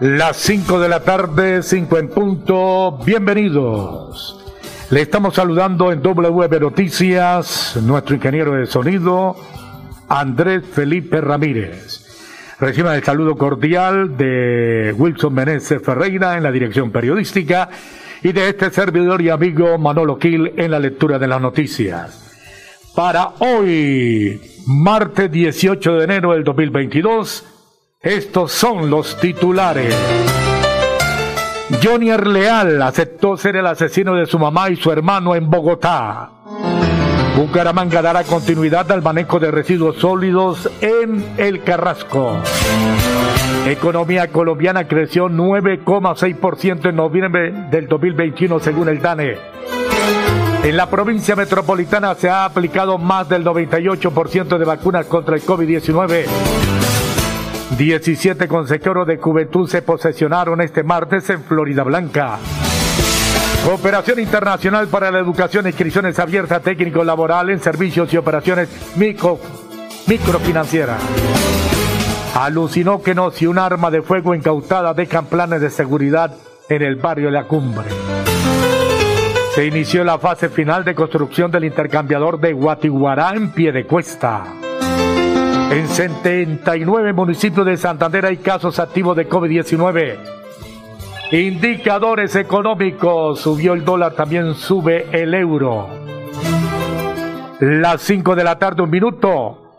Las 5 de la tarde, 5 en punto. Bienvenidos. Le estamos saludando en WM Noticias, nuestro ingeniero de sonido, Andrés Felipe Ramírez. Reciban el saludo cordial de Wilson Meneses Ferreira en la dirección periodística y de este servidor y amigo Manolo Quil en la lectura de las noticias. Para hoy, martes 18 de enero del 2022, estos son los titulares. Johnny Leal aceptó ser el asesino de su mamá y su hermano en Bogotá. Bucaramanga dará continuidad al manejo de residuos sólidos en el Carrasco. Economía colombiana creció 9,6% en noviembre del 2021 según el DANE. En la provincia metropolitana se ha aplicado más del 98% de vacunas contra el COVID-19. 17 consejeros de juventud se posesionaron este martes en Florida Blanca. Cooperación Internacional para la Educación, inscripciones abiertas, técnico laboral en servicios y operaciones micro, microfinancieras. Alucinógenos y un arma de fuego incautada dejan planes de seguridad en el barrio la Cumbre. Se inició la fase final de construcción del intercambiador de Guatiguará en pie de cuesta. En 79 municipios de Santander hay casos activos de COVID-19. Indicadores económicos. Subió el dólar, también sube el euro. Las 5 de la tarde, un minuto.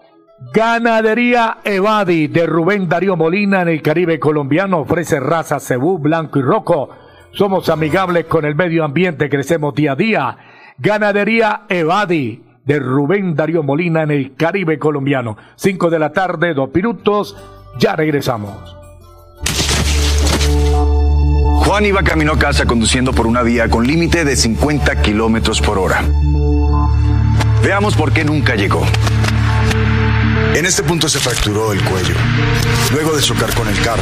Ganadería Evadi de Rubén Darío Molina en el Caribe colombiano ofrece raza cebú, blanco y rojo. Somos amigables con el medio ambiente, crecemos día a día. Ganadería Evadi de Rubén Darío Molina en el Caribe colombiano. 5 de la tarde, dos minutos, ya regresamos. Juan iba camino a casa conduciendo por una vía con límite de 50 kilómetros por hora. Veamos por qué nunca llegó. En este punto se fracturó el cuello, luego de chocar con el carro.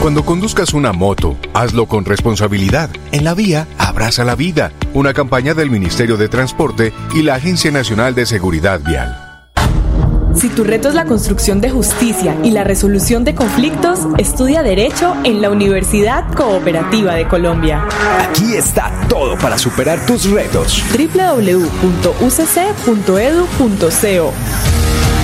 Cuando conduzcas una moto, hazlo con responsabilidad. En la vía, abraza la vida. Una campaña del Ministerio de Transporte y la Agencia Nacional de Seguridad Vial. Si tu reto es la construcción de justicia y la resolución de conflictos, estudia Derecho en la Universidad Cooperativa de Colombia. Aquí está todo para superar tus retos. www.ucc.edu.co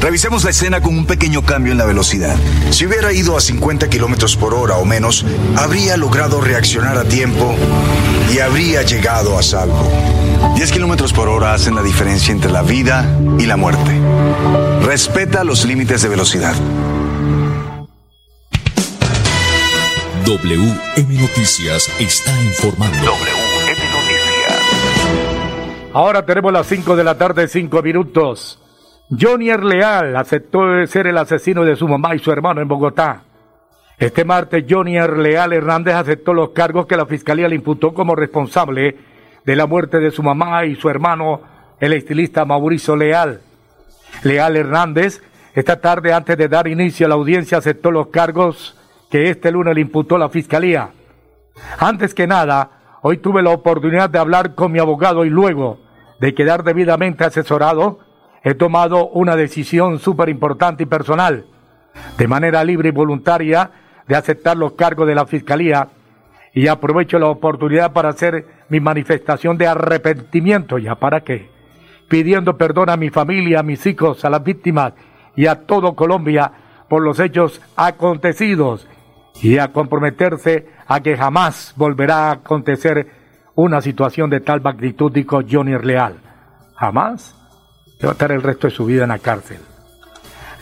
Revisemos la escena con un pequeño cambio en la velocidad. Si hubiera ido a 50 kilómetros por hora o menos, habría logrado reaccionar a tiempo y habría llegado a salvo. 10 kilómetros por hora hacen la diferencia entre la vida y la muerte. Respeta los límites de velocidad. WM Noticias está informando. WM Noticias. Ahora tenemos las 5 de la tarde, 5 minutos. Johnny Leal aceptó ser el asesino de su mamá y su hermano en Bogotá. Este martes, Johnny Leal Hernández aceptó los cargos que la fiscalía le imputó como responsable de la muerte de su mamá y su hermano, el estilista Mauricio Leal. Leal Hernández, esta tarde, antes de dar inicio a la audiencia, aceptó los cargos que este lunes le imputó la Fiscalía. Antes que nada, hoy tuve la oportunidad de hablar con mi abogado y luego de quedar debidamente asesorado, he tomado una decisión súper importante y personal, de manera libre y voluntaria, de aceptar los cargos de la Fiscalía y aprovecho la oportunidad para hacer mi manifestación de arrepentimiento. ¿Ya para qué? Pidiendo perdón a mi familia, a mis hijos, a las víctimas y a todo Colombia por los hechos acontecidos y a comprometerse a que jamás volverá a acontecer una situación de tal magnitud, dijo Johnny Leal. Jamás. Va a estar el resto de su vida en la cárcel.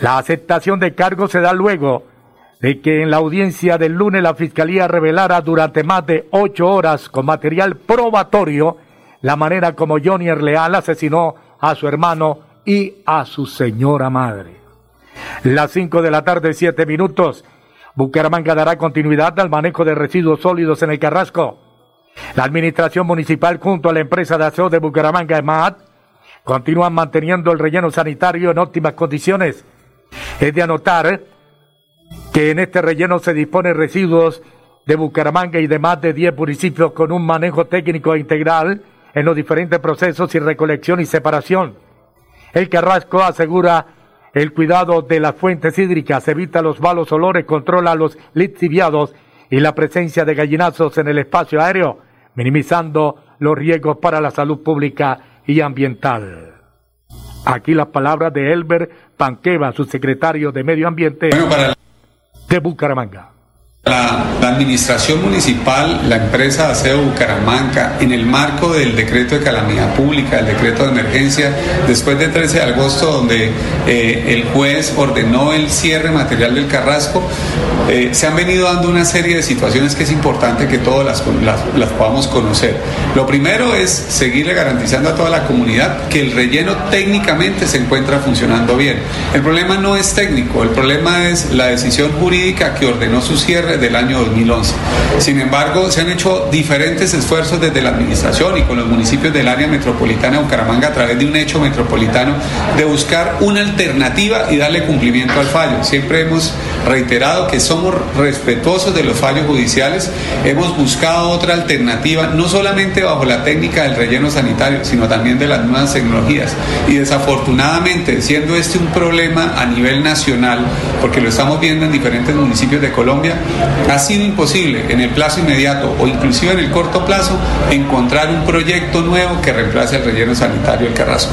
La aceptación de cargos se da luego de que en la audiencia del lunes la Fiscalía revelara durante más de ocho horas con material probatorio la manera como Johnny Leal asesinó a su hermano y a su señora madre. Las cinco de la tarde, siete minutos. Bucaramanga dará continuidad al manejo de residuos sólidos en el Carrasco. La administración municipal junto a la empresa de aseo de Bucaramanga, EMAD, continúan manteniendo el relleno sanitario en óptimas condiciones. Es de anotar que en este relleno se dispone residuos de Bucaramanga y de más de 10 municipios con un manejo técnico integral en los diferentes procesos y recolección y separación. El Carrasco asegura el cuidado de las fuentes hídricas, evita los malos olores, controla los lixiviados y la presencia de gallinazos en el espacio aéreo, minimizando los riesgos para la salud pública y ambiental. Aquí las palabras de Elber Panqueva, su secretario de Medio Ambiente de Bucaramanga. La, administración municipal, la empresa Aseo Bucaramanga, en el marco del decreto de calamidad pública, el decreto de emergencia, después del 13 de agosto, donde eh, el juez ordenó el cierre material del Carrasco, eh, se han venido dando una serie de situaciones que es importante que todas las, las, podamos conocer. Lo primero es seguirle garantizando a toda la comunidad que el relleno técnicamente se encuentra funcionando bien. El problema no es técnico, el problema es la decisión jurídica que ordenó su cierre del año 2011. Sin embargo, se han hecho diferentes esfuerzos desde la administración y con los municipios del área metropolitana de Bucaramanga a través de un hecho metropolitano de buscar una alternativa y darle cumplimiento al fallo. Siempre hemos reiterado que somos respetuosos de los fallos judiciales, hemos buscado otra alternativa, no solamente bajo la técnica del relleno sanitario, sino también de las nuevas tecnologías. Y desafortunadamente, siendo este un problema a nivel nacional, porque lo estamos viendo en diferentes municipios de Colombia, ha sido imposible en el plazo inmediato o inclusive en el corto plazo encontrar un proyecto nuevo que reemplace el relleno sanitario del Carrasco.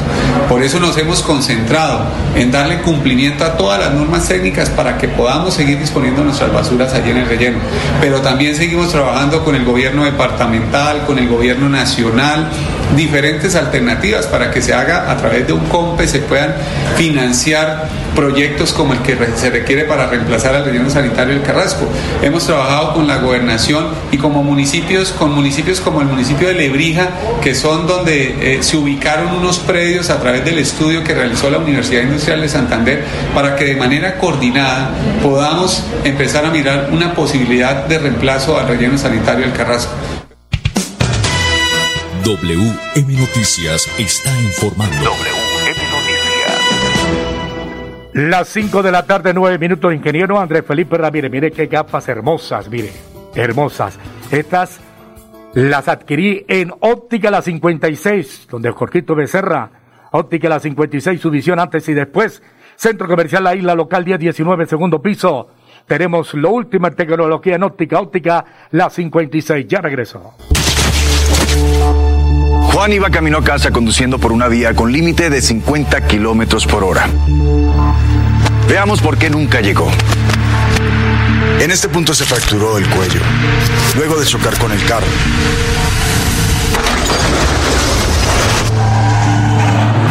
Por eso nos hemos concentrado en darle cumplimiento a todas las normas técnicas para que podamos seguir disponiendo nuestras basuras allí en el relleno. Pero también seguimos trabajando con el gobierno departamental, con el gobierno nacional, diferentes alternativas para que se haga a través de un COMPE, se puedan financiar proyectos como el que se requiere para reemplazar al relleno sanitario del Carrasco. hemos trabajado con la gobernación y como municipios, con municipios como el municipio de Lebrija, que son donde eh, se ubicaron unos predios a través del estudio que realizó la Universidad Industrial de Santander, para que de manera coordinada podamos empezar a mirar una posibilidad de reemplazo al relleno sanitario del Carrasco. WM Noticias está informando. WM Noticias. Las 5 de la tarde, 9 minutos, ingeniero Andrés Felipe Ramírez. Mire qué gafas hermosas, mire, hermosas. Estas las adquirí en Óptica La 56, donde Jorgito Becerra, Óptica La 56, su visión antes y después. Centro Comercial La Isla Local 1019, segundo piso. Tenemos lo último en tecnología en óptica, óptica La 56. Ya regreso. Juan iba camino a casa conduciendo por una vía con límite de 50 kilómetros por hora. Veamos por qué nunca llegó. En este punto se fracturó el cuello, luego de chocar con el carro.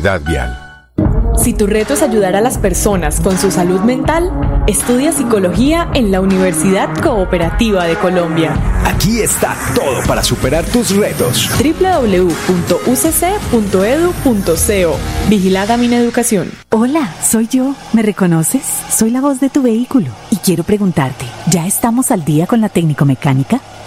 Vial. Si tu reto es ayudar a las personas con su salud mental, estudia psicología en la Universidad Cooperativa de Colombia. Aquí está todo para superar tus retos. www.ucc.edu.co Vigilada mi educación. Hola, soy yo. ¿Me reconoces? Soy la voz de tu vehículo y quiero preguntarte, ¿ya estamos al día con la técnico mecánica?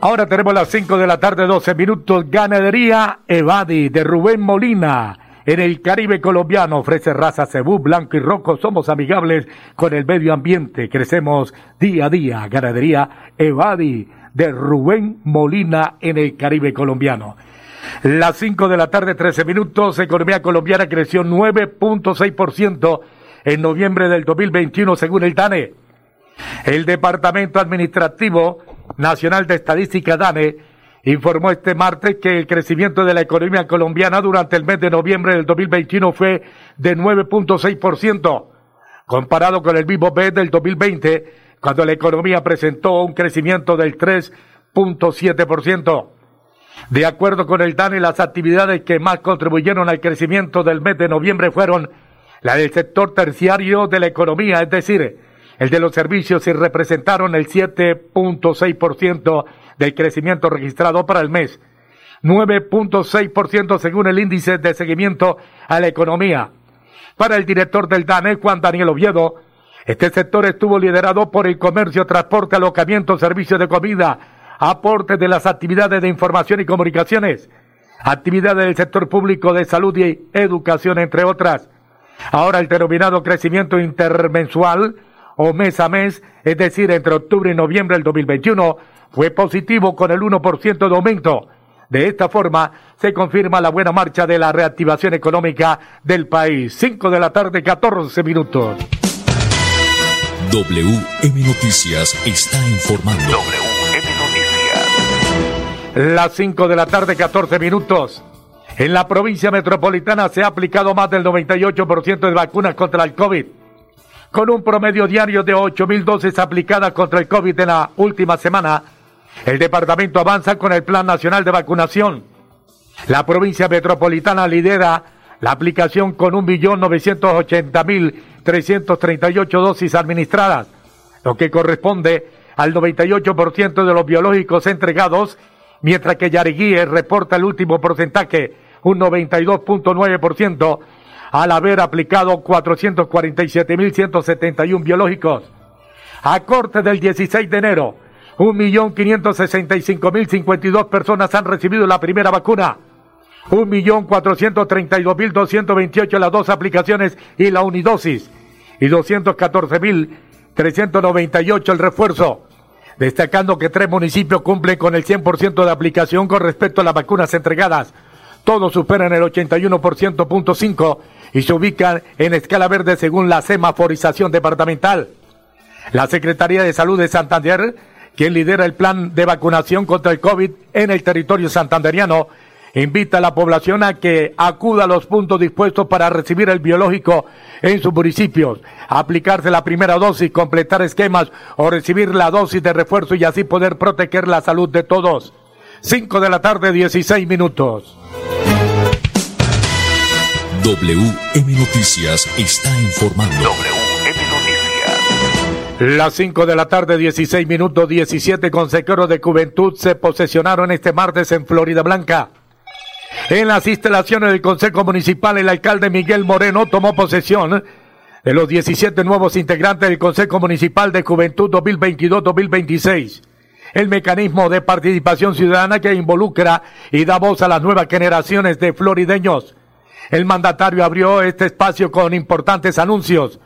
Ahora tenemos las 5 de la tarde, 12 minutos. Ganadería Evadi de Rubén Molina. En el Caribe colombiano ofrece raza cebú, blanco y rojo. Somos amigables con el medio ambiente. Crecemos día a día. Ganadería Evadi de Rubén Molina en el Caribe colombiano. Las 5 de la tarde, 13 minutos. Economía colombiana creció 9.6% en noviembre del 2021 según el DANE. El Departamento Administrativo Nacional de Estadística DANE informó este martes que el crecimiento de la economía colombiana durante el mes de noviembre del 2021 fue de 9.6%, comparado con el mismo mes del 2020, cuando la economía presentó un crecimiento del 3.7%. De acuerdo con el DANE, las actividades que más contribuyeron al crecimiento del mes de noviembre fueron la del sector terciario de la economía, es decir, el de los servicios y representaron el 7.6% del crecimiento registrado para el mes. 9.6% según el índice de seguimiento a la economía. Para el director del DANE, Juan Daniel Oviedo, este sector estuvo liderado por el comercio, transporte, alojamiento, servicios de comida, aporte de las actividades de información y comunicaciones, actividades del sector público de salud y educación, entre otras. Ahora el denominado crecimiento intermensual o mes a mes, es decir, entre octubre y noviembre del 2021, fue positivo con el 1% de aumento. De esta forma, se confirma la buena marcha de la reactivación económica del país. 5 de la tarde, 14 minutos. WM Noticias está informando. WM Noticias. Las 5 de la tarde, 14 minutos. En la provincia metropolitana se ha aplicado más del 98% de vacunas contra el COVID, con un promedio diario de 8.000 dosis aplicadas contra el COVID en la última semana el departamento avanza con el Plan Nacional de Vacunación. La provincia metropolitana lidera la aplicación con 1.980.338 dosis administradas, lo que corresponde al 98% de los biológicos entregados, mientras que Yariguíe reporta el último porcentaje, un 92.9%, al haber aplicado 447.171 biológicos. A corte del 16 de enero, 1.565.052 personas han recibido la primera vacuna. 1.432.228 las dos aplicaciones y la unidosis. Y 214.398 el refuerzo. Destacando que tres municipios cumplen con el 100% de aplicación con respecto a las vacunas entregadas. Todos superan el 81.5 y se ubican en escala verde según la semaforización departamental. La Secretaría de Salud de Santander quien lidera el plan de vacunación contra el COVID en el territorio santanderiano, invita a la población a que acuda a los puntos dispuestos para recibir el biológico en sus municipios, aplicarse la primera dosis, completar esquemas o recibir la dosis de refuerzo y así poder proteger la salud de todos. 5 de la tarde, 16 minutos. WM Noticias está informando. Las 5 de la tarde, 16 minutos, 17 consejeros de juventud se posesionaron este martes en Florida Blanca. En las instalaciones del Consejo Municipal, el alcalde Miguel Moreno tomó posesión de los 17 nuevos integrantes del Consejo Municipal de Juventud 2022-2026. El mecanismo de participación ciudadana que involucra y da voz a las nuevas generaciones de florideños. El mandatario abrió este espacio con importantes anuncios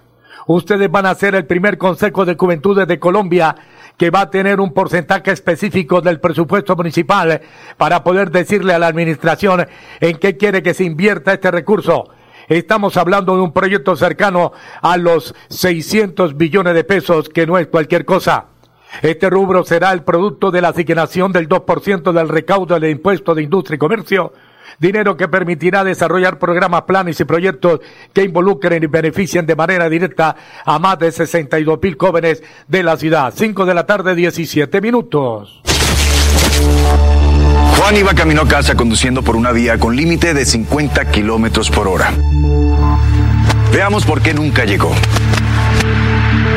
ustedes van a ser el primer Consejo de Juventudes de Colombia que va a tener un porcentaje específico del presupuesto municipal para poder decirle a la administración en qué quiere que se invierta este recurso. Estamos hablando de un proyecto cercano a los 600 billones de pesos, que no es cualquier cosa. Este rubro será el producto de la asignación del 2% del recaudo del impuesto de industria y comercio dinero que permitirá desarrollar programas, planes y proyectos que involucren y beneficien de manera directa a más de 62 mil jóvenes de la ciudad. 5 de la tarde, 17 minutos. Juan iba camino a casa conduciendo por una vía con límite de 50 kilómetros por hora. Veamos por qué nunca llegó.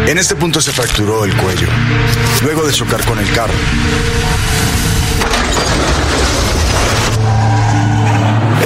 En este punto se fracturó el cuello, luego de chocar con el carro.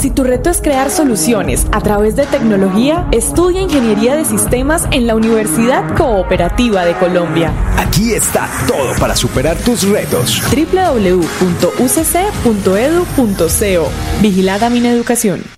Si tu reto es crear soluciones a través de tecnología, estudia Ingeniería de Sistemas en la Universidad Cooperativa de Colombia. Aquí está todo para superar tus retos. www.ucc.edu.co Vigilada Mineducación.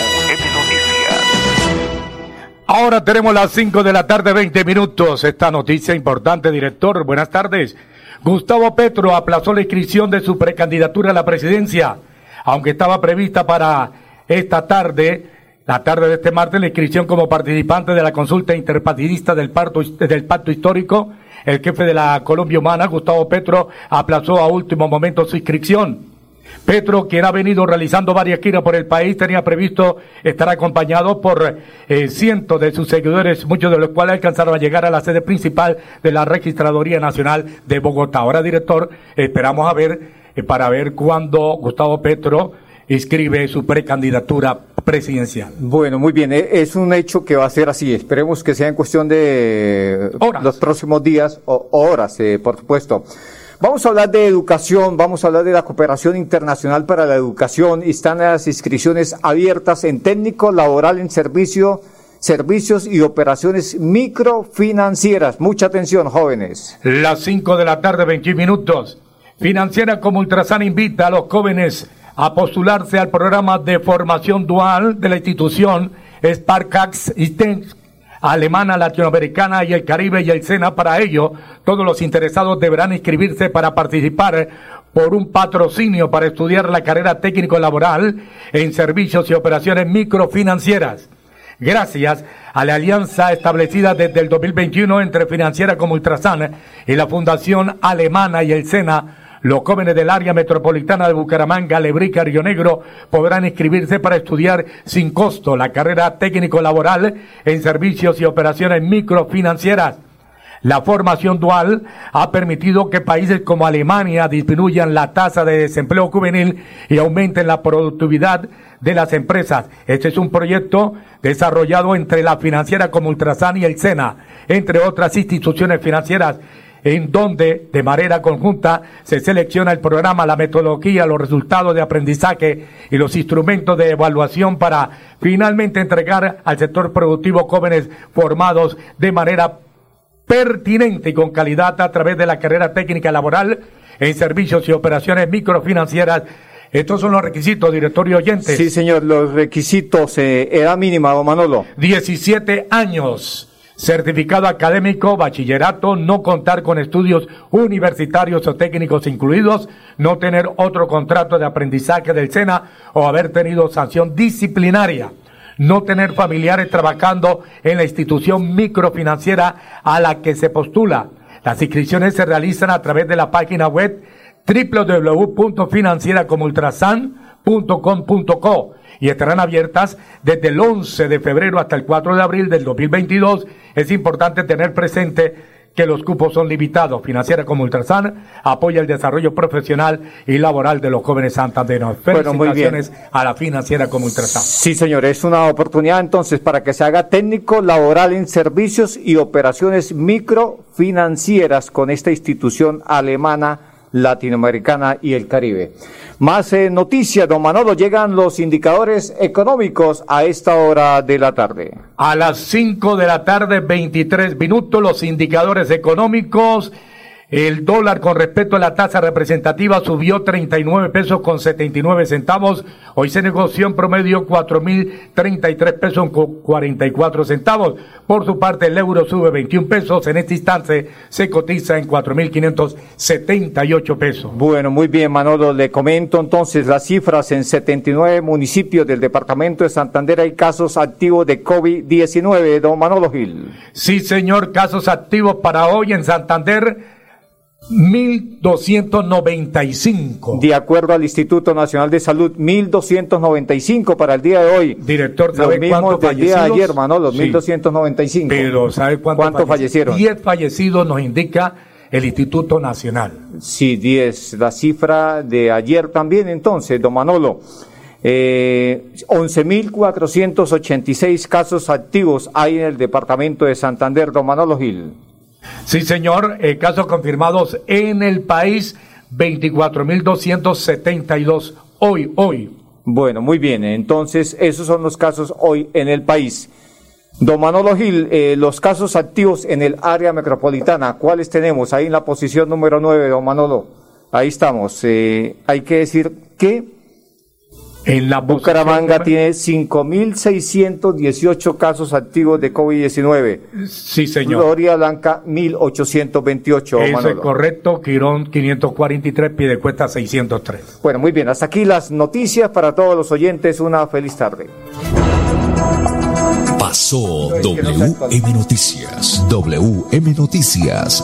Ahora tenemos las 5 de la tarde, 20 minutos. Esta noticia importante, director. Buenas tardes. Gustavo Petro aplazó la inscripción de su precandidatura a la presidencia, aunque estaba prevista para esta tarde, la tarde de este martes, la inscripción como participante de la consulta interpartidista del, del pacto histórico. El jefe de la Colombia Humana, Gustavo Petro, aplazó a último momento su inscripción. Petro, quien ha venido realizando varias giras por el país, tenía previsto estar acompañado por eh, cientos de sus seguidores, muchos de los cuales alcanzaron a llegar a la sede principal de la Registraduría Nacional de Bogotá. Ahora, director, esperamos a ver, eh, para ver cuándo Gustavo Petro inscribe su precandidatura presidencial. Bueno, muy bien, eh, es un hecho que va a ser así. Esperemos que sea en cuestión de los próximos días o horas, por supuesto. Vamos a hablar de educación, vamos a hablar de la cooperación internacional para la educación. Están las inscripciones abiertas en técnico laboral en servicio, servicios y operaciones microfinancieras. Mucha atención, jóvenes. Las 5 de la tarde, 21 minutos. Financiera como Ultrasan invita a los jóvenes a postularse al programa de formación dual de la institución Sparkax alemana, latinoamericana y el Caribe y el SENA. Para ello, todos los interesados deberán inscribirse para participar por un patrocinio para estudiar la carrera técnico laboral en servicios y operaciones microfinancieras. Gracias a la alianza establecida desde el 2021 entre Financiera como Ultrasan y la Fundación Alemana y el SENA, los jóvenes del área metropolitana de Bucaramanga, Lebrica, Río Negro podrán inscribirse para estudiar sin costo la carrera técnico-laboral en servicios y operaciones microfinancieras. La formación dual ha permitido que países como Alemania disminuyan la tasa de desempleo juvenil y aumenten la productividad de las empresas. Este es un proyecto desarrollado entre la financiera como Ultrasan y el SENA, entre otras instituciones financieras en donde de manera conjunta se selecciona el programa, la metodología, los resultados de aprendizaje y los instrumentos de evaluación para finalmente entregar al sector productivo jóvenes formados de manera pertinente y con calidad a través de la carrera técnica laboral en servicios y operaciones microfinancieras estos son los requisitos, directorio oyente. Sí, señor, los requisitos, eh, edad mínima, don Manolo. 17 años certificado académico, bachillerato, no contar con estudios universitarios o técnicos incluidos, no tener otro contrato de aprendizaje del SENA o haber tenido sanción disciplinaria, no tener familiares trabajando en la institución microfinanciera a la que se postula. Las inscripciones se realizan a través de la página web www.financieracomultrasan.com.co y estarán abiertas desde el 11 de febrero hasta el 4 de abril del 2022. Es importante tener presente que los cupos son limitados. Financiera como Ultrasan apoya el desarrollo profesional y laboral de los jóvenes santanderos. Felicitaciones a la financiera como Ultrasan. Sí, señor, es una oportunidad entonces para que se haga técnico laboral en servicios y operaciones microfinancieras con esta institución alemana latinoamericana y el Caribe. Más eh, noticias, don Manolo, llegan los indicadores económicos a esta hora de la tarde. A las 5 de la tarde, 23 minutos, los indicadores económicos el dólar con respecto a la tasa representativa subió 39 pesos con 79 centavos. Hoy se negoció en promedio 4.033 pesos con 44 centavos. Por su parte, el euro sube 21 pesos. En este instante se cotiza en 4.578 pesos. Bueno, muy bien, Manolo. Le comento entonces las cifras. En 79 municipios del departamento de Santander hay casos activos de COVID-19. Don Manolo Gil. Sí, señor. Casos activos para hoy en Santander 1.295. De acuerdo al Instituto Nacional de Salud, 1.295 para el día de hoy. Director, ¿sabe Los mismos del día de ayer, Manolo, 1.295. Pero ¿sabe cuántos fallecieron? 10 fallecidos nos indica el Instituto Nacional. Sí, 10. La cifra de ayer también, entonces, don Manolo. Eh, 11.486 casos activos hay en el departamento de Santander, don Manolo Gil. Sí, señor. Eh, casos confirmados en el país, 24.272 hoy, hoy. Bueno, muy bien. Entonces, esos son los casos hoy en el país. Don Manolo Gil, eh, los casos activos en el área metropolitana, ¿cuáles tenemos? Ahí en la posición número 9, don Manolo. Ahí estamos. Eh, hay que decir que en la Bucaramanga tiene 5.618 casos activos de COVID-19. Sí, señor. Gloria Blanca, 1.828. Eso es correcto. Quirón, 543. Piedecuesta, 603. Bueno, muy bien. Hasta aquí las noticias para todos los oyentes. Una feliz tarde. Pasó WM Noticias. WM Noticias.